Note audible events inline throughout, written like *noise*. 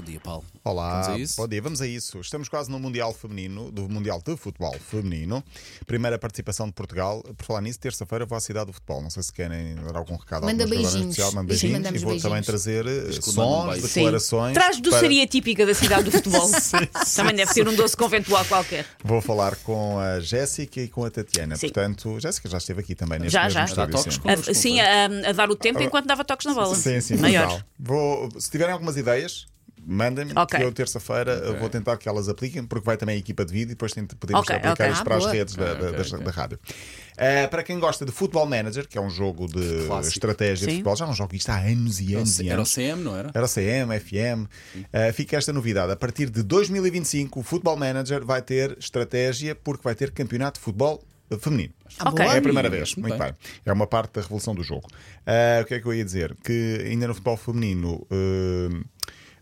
Bom dia, Paulo. Olá, bom dia, vamos a isso. Estamos quase no Mundial Feminino, do Mundial de Futebol Feminino. Primeira participação de Portugal. Por falar nisso, terça-feira vou à cidade do futebol. Não sei se querem dar algum recado Manda beijinhos. especial. Manda Sim, beijinhos e mandamos vou também beijinhos. trazer eh, um sons. Sim. declarações. Traz para- doçaria típica da cidade do futebol. *laughs* Também deve ser um doce conventual qualquer. Vou falar com a Jéssica e com a Tatiana. Sim. Jéssica Jéssica já esteve aqui também neste Já, mesmo já. toques sim. Connosco, A, sim, não a, a dar o tempo enquanto dava toques na bola. Sim, sim, Maior. Vou, se tiverem algumas ideias, mandem-me Ok. que eu terça-feira eh, vou tentar que elas apliquem, porque vai também a equipa de vídeo e depois podemos Ok, aplicar ok. isto Ah, para as boa. redes da, da- das- ok. da rádio. Eh, para quem gosta de Football Manager, que é um jogo de Clássico. estratégia de Sim. futebol, já não jogo isto há anos e anos e Era o anos. CM, não era? Era CM, FM. Uh, fica esta novidade. A partir de 2025, o Football Manager vai ter estratégia porque vai ter campeonato de futebol uh, feminino. Ah, Ok. boa. É a primeira Muito vez. bem. Muito bem. É uma parte da revolução do jogo. Uh, o que é que eu ia dizer? Que ainda no futebol feminino. uh,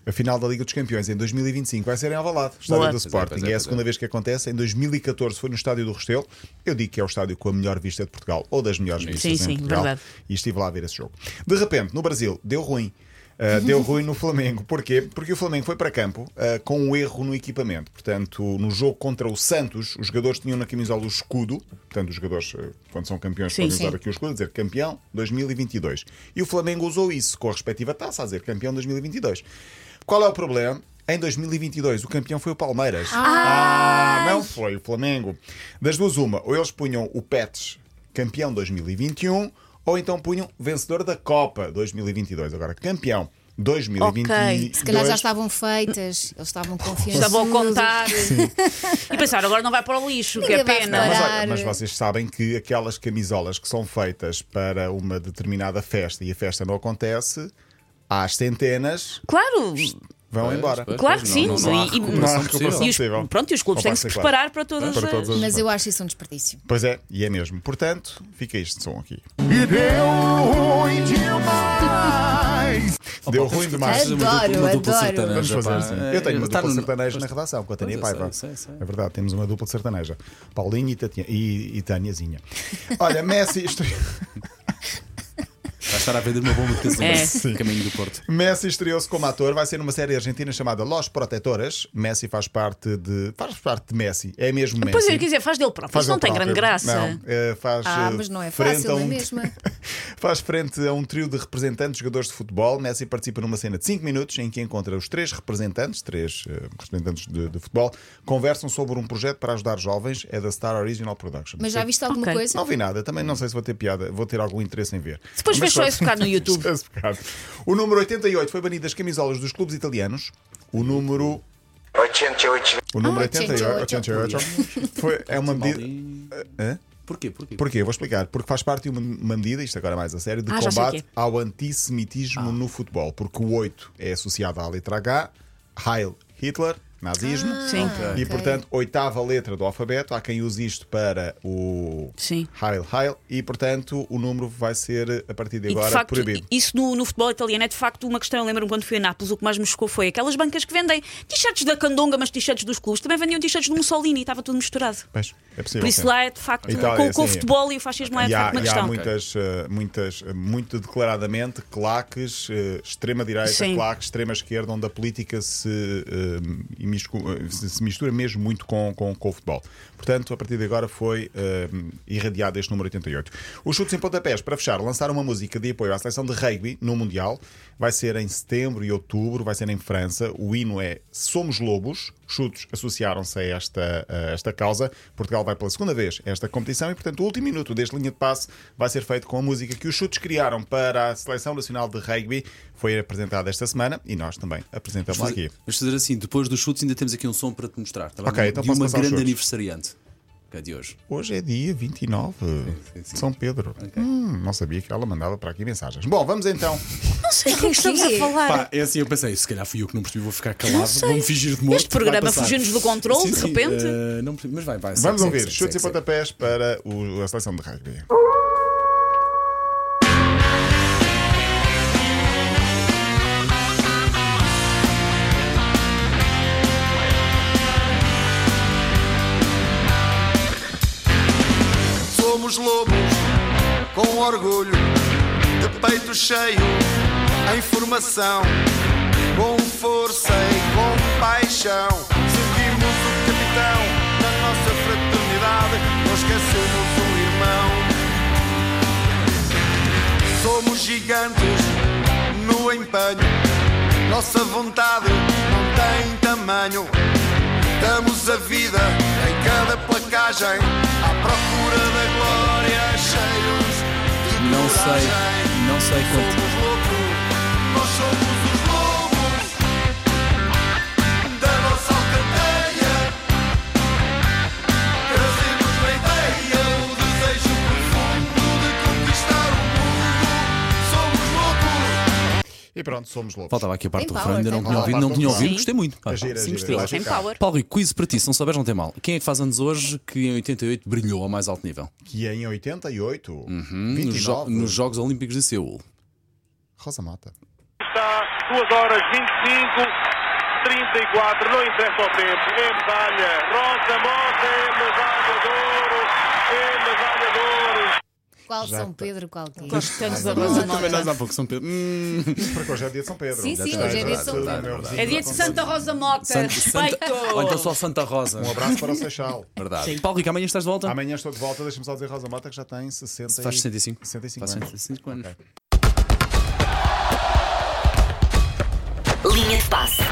a final da Liga dos Campeões em 2025 vai ser em Alvalade, estádio Boa. do Pois é, Sporting. pois é, é, a pois segunda é. vez que acontece. Em 2014 foi no estádio do Restelo. Eu digo que é o estádio com a melhor vista de Portugal ou das melhores vistas Sim, em sim, Portugal. verdade. E estive lá a ver esse jogo. De repente, no Brasil, deu ruim. Uh, deu ruim no Flamengo. Porquê? Porque o Flamengo foi para campo uh, com um erro no equipamento. Portanto, no jogo contra o Santos, os jogadores tinham na camisola o escudo. Portanto, os jogadores, uh, quando são campeões, Sim, podem sim. usar aqui o escudo, dizer campeão 2022. E o Flamengo usou isso com a respectiva taça, a dizer campeão 2022. Qual é o problema? Em 2022, o campeão foi o Palmeiras. Ah, não foi o Flamengo. Das duas, uma, ou eles punham o Pets campeão 2021, ou então punham vencedor da Copa 2022. Agora, campeão 2022. Ok, Se calhar já estavam feitas, eles estavam confiantes. Estavam a contar. E pensar, agora não vai para o lixo, que é pena. Mas, olha, mas vocês sabem que aquelas camisolas que são feitas para uma determinada festa e a festa não acontece, às centenas Claro, vão embora. pois, Claro que sim, Não, não, e- e os, pronto, e os clubes têm que se preparar para todas Para as. todas as- Mas eu acho isso um desperdício. Pois é, e é mesmo. Portanto, fica este som aqui. E deu ruim demais. Deu ruim demais. uma Adoro, uma dupla adoro. sertaneja, Vamos fazer assim. É, Eu tenho uma está dupla no- sertaneja na redação com a Tânia Paiva. sei, sei, sei. É verdade, temos uma dupla sertaneja. Paulinho e, Tatia, e, e Tâniazinha. Olha, Messi, estreou, *laughs* Estar a vender uma bomba de casamento. É. *laughs* Caminho do Porto. Messi estreou-se como ator. Vai ser numa série argentina chamada Los Protetoras. Messi faz parte de. Faz parte de Messi. É mesmo Messi. Pois é, quer dizer, faz dele próprio. Faz Isso não tem próprio. grande graça. Não, eh, faz, Ah, eh, mas não é fácil, é um- mesmo? *laughs* *laughs* Faz frente a um trio de representantes, jogadores de futebol. Messi participa numa cena de 5 minutos em que encontra os três representantes, três eh, representantes de, de futebol, conversam sobre um projeto para ajudar jovens. É da Star Original Production. Mas já viste alguma Ok. coisa? Não vi nada, também não sei se vou ter piada, vou ter algum interesse em ver. Depois vês só esse bocado no *laughs* YouTube. O número 88 foi banido das camisolas dos clubes italianos. O número. 88. O número Ah, 88, 88 foi, é uma medida. Maldinho. Porquê? Porquê? Porquê? Vou explicar. Porque faz parte de uma, uma medida, isto agora é mais a sério, de Ah, combate ao antissemitismo no futebol. Porque o 8 é associado à letra H, Heil Hitler, nazismo. Sim. E portanto, oitava letra do alfabeto, há quem use isto para o Sim. Heil Heil, e portanto o número vai ser a partir de E de agora facto, proibido. isso no, no futebol italiano é de facto uma questão. Eu lembro-me quando fui a Nápoles, o que mais me chocou foi aquelas bancas que vendem t-shirts da Candonga, mas t-shirts dos clubes. Também vendiam t-shirts do Mussolini e estava tudo misturado. Pois, é possível. Por isso sim. lá é de facto, Itália, com, com o futebol e o fascismo lá é de E há, facto uma e há questão. muitas, eh, muitas, eh, muito declaradamente, claques, eh, extrema-direita, claques, extrema-esquerda, onde a política se, se, se mistura mesmo muito com, com, com o futebol. Portanto, a partir de agora foi eh, irradiado este número 88. Os chutes em pontapés, para fechar, lançaram uma música de apoio à seleção de rugby no Mundial. Vai ser em setembro e outubro, vai ser em França. O hino é Somos Lobos. Chutes associaram-se a esta, a esta causa. Portugal vai pela segunda vez a esta competição e, portanto, o último minuto deste linha de passe vai ser feito com a música que os chutes criaram para a Seleção Nacional de Rugby. Foi apresentada esta semana e nós também apresentamos aqui. Vamos fazer assim: depois dos chutes, ainda temos aqui um som para te mostrar. tá? Ok, então de posso uma grande chutes. aniversariante. Que é de hoje. Hoje é dia 29 sim, sim. de São Pedro. Hum, não sabia que ela mandava para aqui mensagens. Bom, vamos então. *laughs* Não sei quem estamos a falar. Pá, é assim, eu pensei, se calhar fui eu que não percebi, vou ficar calado, vou-me fingir de morto. Este programa fugiu-nos do controle, Sim, de sim, repente. eh, não percebi, mas vai, vai. Vamos ouvir chutes e pontapés para o- a Seleção de Rugby. Com orgulho, de peito cheio, em formação, com força e paixão. Sentimos o capitão da nossa fraternidade. Não esquecemos o irmão. Somos gigantes no empenho. Nossa vontade não tem tamanho. Damos a vida em cada placagem sei, não sei quanto. Pronto, somos loucos. Faltava aqui a parte Tem do power, refrão, ainda não tinha ouvido, não tinha ouvido, Sim. gostei muito. Pá, É gira, é cinco gira, estrelas. Tem power. Paulo, Rico, quiz para ti, se não souberes, não tem mal. Quem é que faz anos hoje que em 88 brilhou ao mais alto nível? Que em 88, Nos, 29, jo- nos Jogos Olímpicos de Seul. Rosa Mata. Está 2 horas 25, 34, não interessa o tempo. É medalha. Rosa Mota é medalha de ouro. É medalha de ouro. Qual Já São tá. Pedro qualquer? Gosto tanto da Rosa. Também nós há pouco São Pedro. Hum. Porque hoje é dia de São Pedro. Sim, sim, hoje é dia de São Pedro. É dia de Santa Rosa Mota. Santa- Santa- Respeito. Ou então só Santa Rosa. Um abraço para o Seixal. Verdade. Paulo Rico, amanhã estás de volta? Amanhã estou de volta, deixa-me só dizer Rosa Mota que já tem 60 Faz e- 65. 65 Faz anos. 65 anos. Linha de passe.